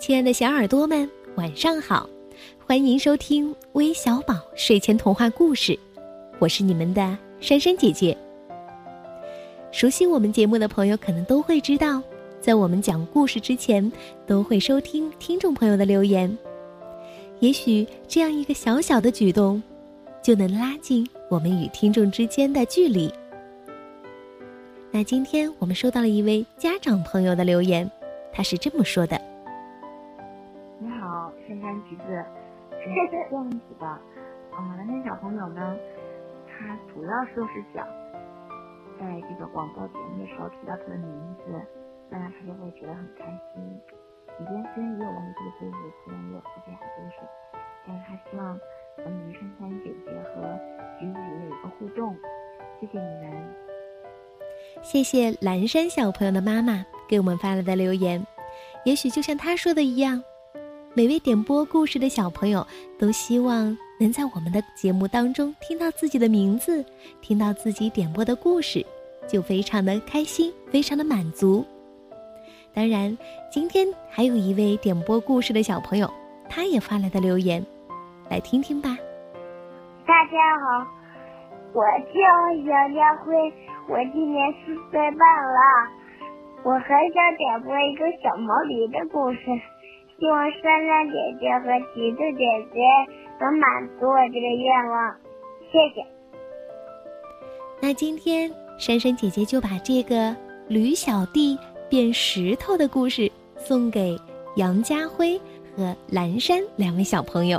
亲爱的小耳朵们，晚上好！欢迎收听微小宝睡前童话故事，我是你们的珊珊姐姐。熟悉我们节目的朋友可能都会知道，在我们讲故事之前，都会收听听众朋友的留言。也许这样一个小小的举动，就能拉近我们与听众之间的距离。那今天我们收到了一位家长朋友的留言，他是这么说的：“这样子的，嗯，蓝天小朋友呢，他主要就是想在这个广播节目的时候提到他的名字，那他就会觉得很开心。你今天虽然也有我们这个节目，虽然也有喝这好故事，但是他希望能与珊珊姐姐和橘子姐姐有一个互动。谢谢你们。”谢谢蓝山小朋友的妈妈给我们发来的留言，也许就像他说的一样，每位点播故事的小朋友都希望能在我们的节目当中听到自己的名字，听到自己点播的故事，就非常的开心，非常的满足。当然，今天还有一位点播故事的小朋友，他也发来的留言，来听听吧。大家好，我叫小家辉。我今年四岁半了，我很想点播一个小毛驴的故事，希望珊珊姐姐和橘子姐姐能满足我这个愿望，谢谢。那今天珊珊姐姐就把这个驴小弟变石头的故事送给杨家辉和蓝山两位小朋友。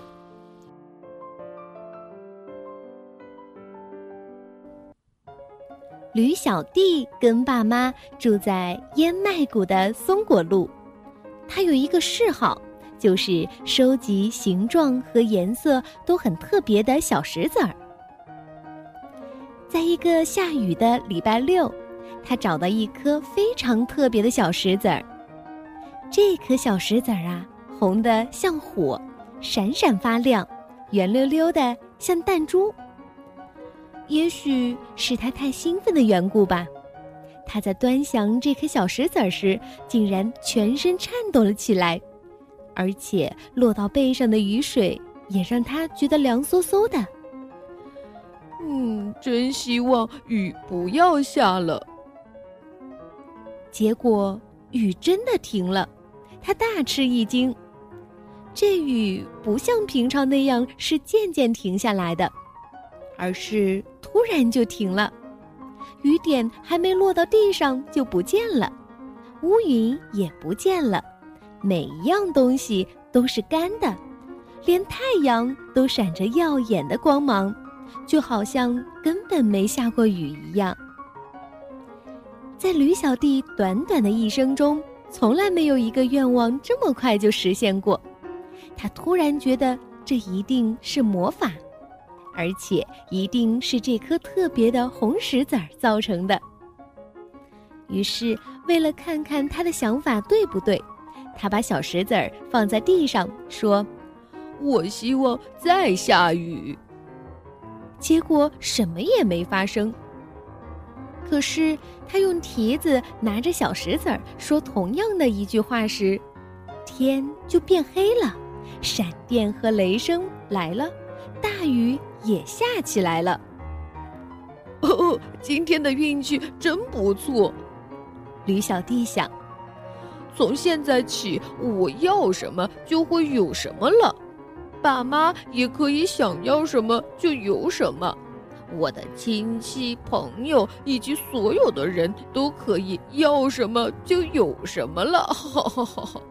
驴小弟跟爸妈住在烟麦谷的松果路，他有一个嗜好，就是收集形状和颜色都很特别的小石子儿。在一个下雨的礼拜六，他找到一颗非常特别的小石子儿。这颗小石子儿啊，红的像火，闪闪发亮，圆溜溜的像弹珠。也许是他太兴奋的缘故吧，他在端详这颗小石子儿时，竟然全身颤抖了起来，而且落到背上的雨水也让他觉得凉飕飕的。嗯，真希望雨不要下了。结果雨真的停了，他大吃一惊，这雨不像平常那样是渐渐停下来的。而是突然就停了，雨点还没落到地上就不见了，乌云也不见了，每一样东西都是干的，连太阳都闪着耀眼的光芒，就好像根本没下过雨一样。在驴小弟短短的一生中，从来没有一个愿望这么快就实现过，他突然觉得这一定是魔法。而且一定是这颗特别的红石子儿造成的。于是，为了看看他的想法对不对，他把小石子儿放在地上，说：“我希望再下雨。”结果什么也没发生。可是，他用蹄子拿着小石子儿说同样的一句话时，天就变黑了，闪电和雷声来了，大雨。也下起来了。哦，今天的运气真不错，驴小弟想。从现在起，我要什么就会有什么了，爸妈也可以想要什么就有什么，我的亲戚朋友以及所有的人都可以要什么就有什么了。哈哈哈哈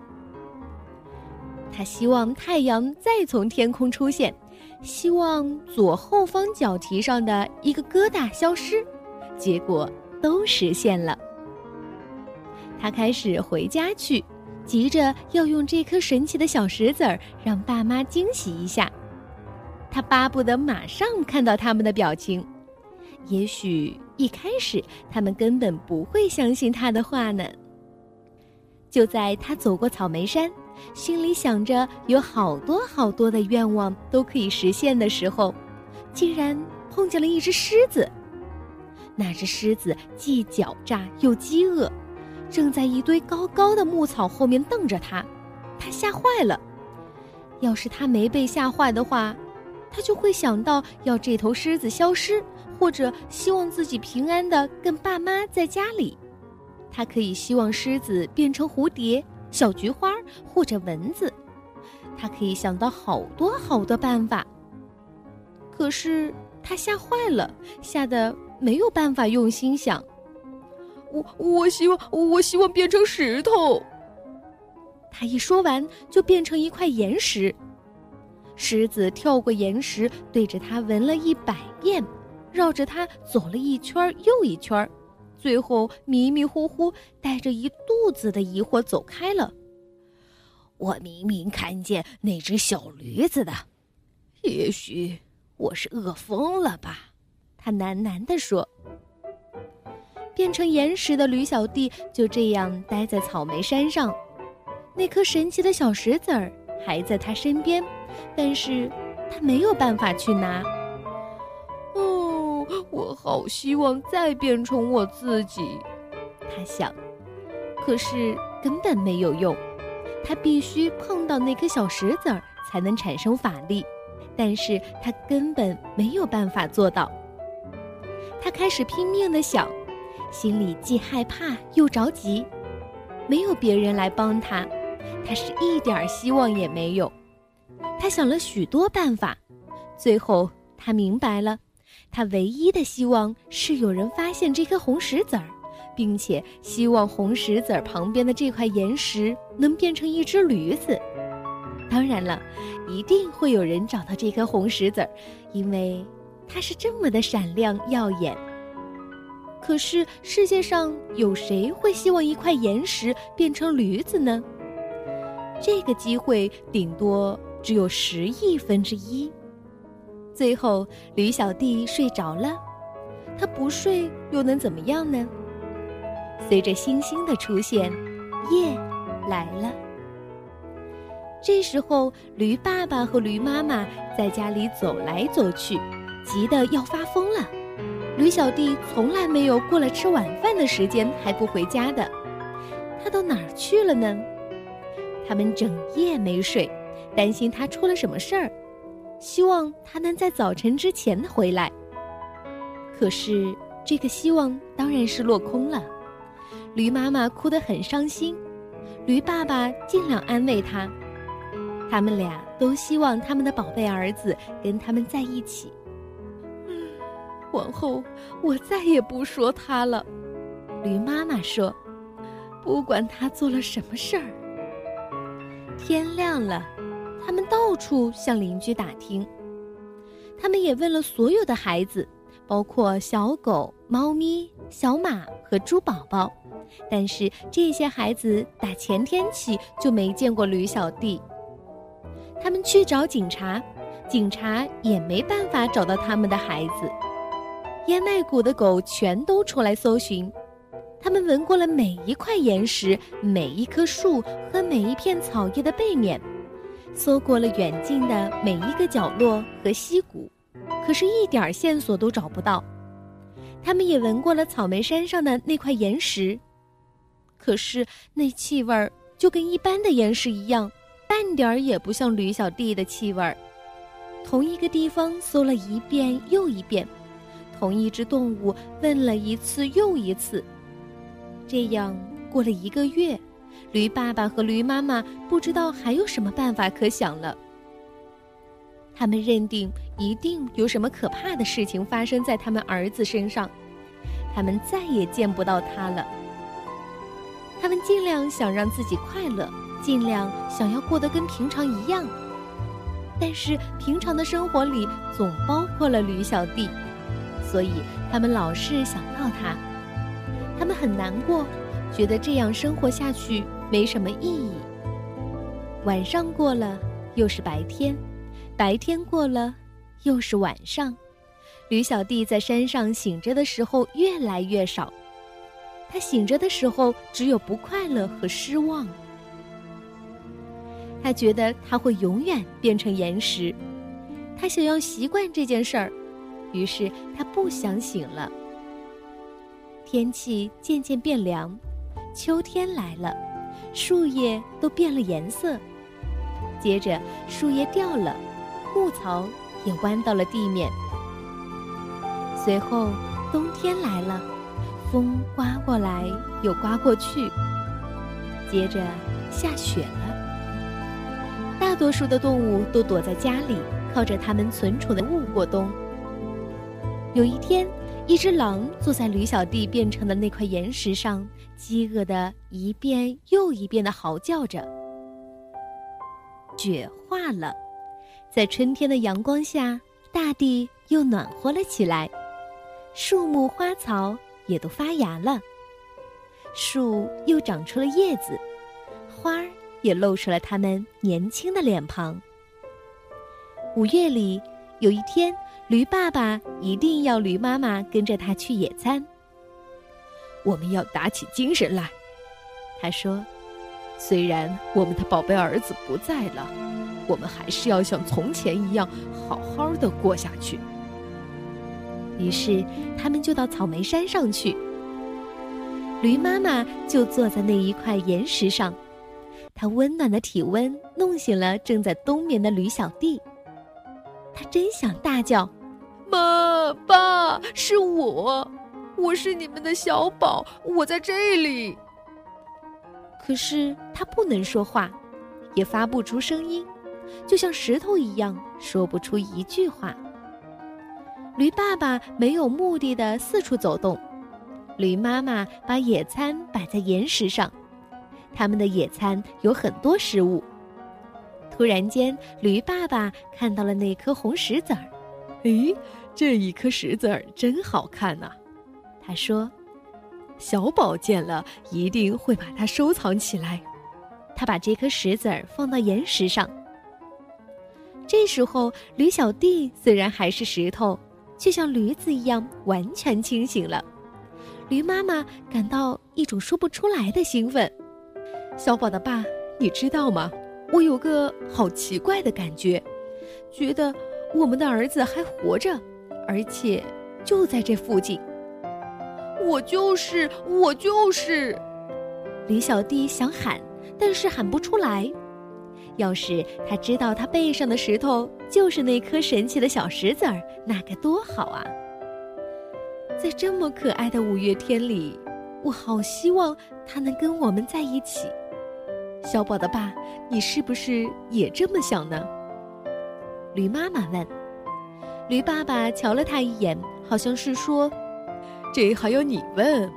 他希望太阳再从天空出现。希望左后方脚蹄上的一个疙瘩消失，结果都实现了。他开始回家去，急着要用这颗神奇的小石子儿让爸妈惊喜一下。他巴不得马上看到他们的表情。也许一开始他们根本不会相信他的话呢。就在他走过草莓山。心里想着有好多好多的愿望都可以实现的时候，竟然碰见了一只狮子。那只狮子既狡诈又饥饿，正在一堆高高的牧草后面瞪着他，他吓坏了。要是他没被吓坏的话，他就会想到要这头狮子消失，或者希望自己平安的跟爸妈在家里。他可以希望狮子变成蝴蝶、小菊花或者蚊子。他可以想到好多好多办法。可是他吓坏了，吓得没有办法用心想。我我希望我希望变成石头。他一说完，就变成一块岩石。狮子跳过岩石，对着他闻了一百遍，绕着他走了一圈又一圈，最后迷迷糊糊，带着一肚子的疑惑走开了。我明明看见那只小驴子的，也许我是饿疯了吧？他喃喃地说。变成岩石的驴小弟就这样待在草莓山上，那颗神奇的小石子儿还在他身边，但是他没有办法去拿。我好希望再变成我自己，他想，可是根本没有用，他必须碰到那颗小石子儿才能产生法力，但是他根本没有办法做到。他开始拼命的想。心里既害怕又着急，没有别人来帮他，他是一点希望也没有。他想了许多办法，最后他明白了，他唯一的希望是有人发现这颗红石子儿，并且希望红石子儿旁边的这块岩石能变成一只驴子。当然了，一定会有人找到这颗红石子儿，因为它是这么的闪亮耀眼。可是世界上有谁会希望一块岩石变成驴子呢？这个机会顶多只有十亿分之一。最后，驴小弟睡着了，他不睡又能怎么样呢？随着星星的出现，夜来了。这时候，驴爸爸和驴妈妈在家里走来走去，急得要发疯了。驴小弟从来没有过了吃晚饭的时间还不回家的，他到哪儿去了呢？他们整夜没睡，担心他出了什么事儿，希望他能在早晨之前回来。可是这个希望当然是落空了。驴妈妈哭得很伤心，驴爸爸尽量安慰他，他们俩都希望他们的宝贝儿子跟他们在一起。嗯往后我再也不说他了，驴妈妈说：“不管他做了什么事儿。”天亮了，他们到处向邻居打听，他们也问了所有的孩子，包括小狗、猫咪、小马和猪宝宝，但是这些孩子打前天起就没见过驴小弟。他们去找警察，警察也没办法找到他们的孩子。烟麦谷的狗全都出来搜寻，他们闻过了每一块岩石、每一棵树和每一片草叶的背面，搜过了远近的每一个角落和溪谷，可是一点线索都找不到。他们也闻过了草莓山上的那块岩石，可是那气味儿就跟一般的岩石一样，半点儿也不像驴小弟的气味儿。同一个地方搜了一遍又一遍。同一只动物问了一次又一次，这样过了一个月，驴爸爸和驴妈妈不知道还有什么办法可想了。他们认定一定有什么可怕的事情发生在他们儿子身上，他们再也见不到他了。他们尽量想让自己快乐，尽量想要过得跟平常一样，但是平常的生活里总包括了驴小弟。所以他们老是想到他，他们很难过，觉得这样生活下去没什么意义。晚上过了，又是白天；白天过了，又是晚上。驴小弟在山上醒着的时候越来越少，他醒着的时候只有不快乐和失望。他觉得他会永远变成岩石，他想要习惯这件事儿。于是他不想醒了。天气渐渐变凉，秋天来了，树叶都变了颜色，接着树叶掉了，牧草也弯到了地面。随后冬天来了，风刮过来又刮过去，接着下雪了。大多数的动物都躲在家里，靠着它们存储的物过冬。有一天，一只狼坐在驴小弟变成的那块岩石上，饥饿的一遍又一遍的嚎叫着。雪化了，在春天的阳光下，大地又暖和了起来，树木花草也都发芽了，树又长出了叶子，花儿也露出了它们年轻的脸庞。五月里，有一天。驴爸爸一定要驴妈妈跟着他去野餐。我们要打起精神来，他说：“虽然我们的宝贝儿子不在了，我们还是要像从前一样好好的过下去。”于是他们就到草莓山上去。驴妈妈就坐在那一块岩石上，她温暖的体温弄醒了正在冬眠的驴小弟。他真想大叫。妈，爸，是我，我是你们的小宝，我在这里。可是他不能说话，也发不出声音，就像石头一样，说不出一句话。驴爸爸没有目的的四处走动，驴妈妈把野餐摆在岩石上，他们的野餐有很多食物。突然间，驴爸爸看到了那颗红石子儿，诶。这一颗石子儿真好看呐，他说：“小宝见了一定会把它收藏起来。”他把这颗石子儿放到岩石上。这时候，驴小弟虽然还是石头，却像驴子一样完全清醒了。驴妈妈感到一种说不出来的兴奋。小宝的爸，你知道吗？我有个好奇怪的感觉，觉得我们的儿子还活着。而且就在这附近，我就是我就是，李小弟想喊，但是喊不出来。要是他知道他背上的石头就是那颗神奇的小石子儿，那该多好啊！在这么可爱的五月天里，我好希望他能跟我们在一起。小宝的爸，你是不是也这么想呢？驴妈妈问。驴爸爸瞧了他一眼，好像是说：“这还要你问？”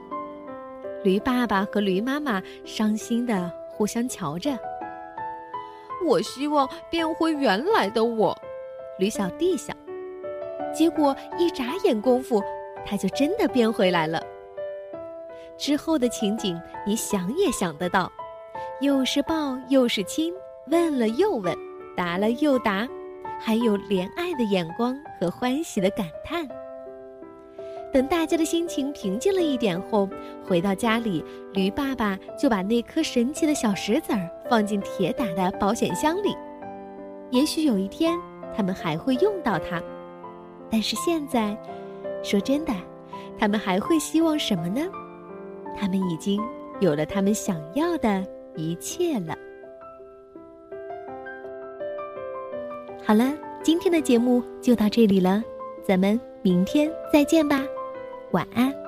驴爸爸和驴妈妈伤心的互相瞧着。我希望变回原来的我，驴小弟想。结果一眨眼功夫，他就真的变回来了。之后的情景，你想也想得到，又是抱又是亲，问了又问，答了又答。还有怜爱的眼光和欢喜的感叹。等大家的心情平静了一点后，回到家里，驴爸爸就把那颗神奇的小石子儿放进铁打的保险箱里。也许有一天他们还会用到它，但是现在，说真的，他们还会希望什么呢？他们已经有了他们想要的一切了。好了，今天的节目就到这里了，咱们明天再见吧，晚安。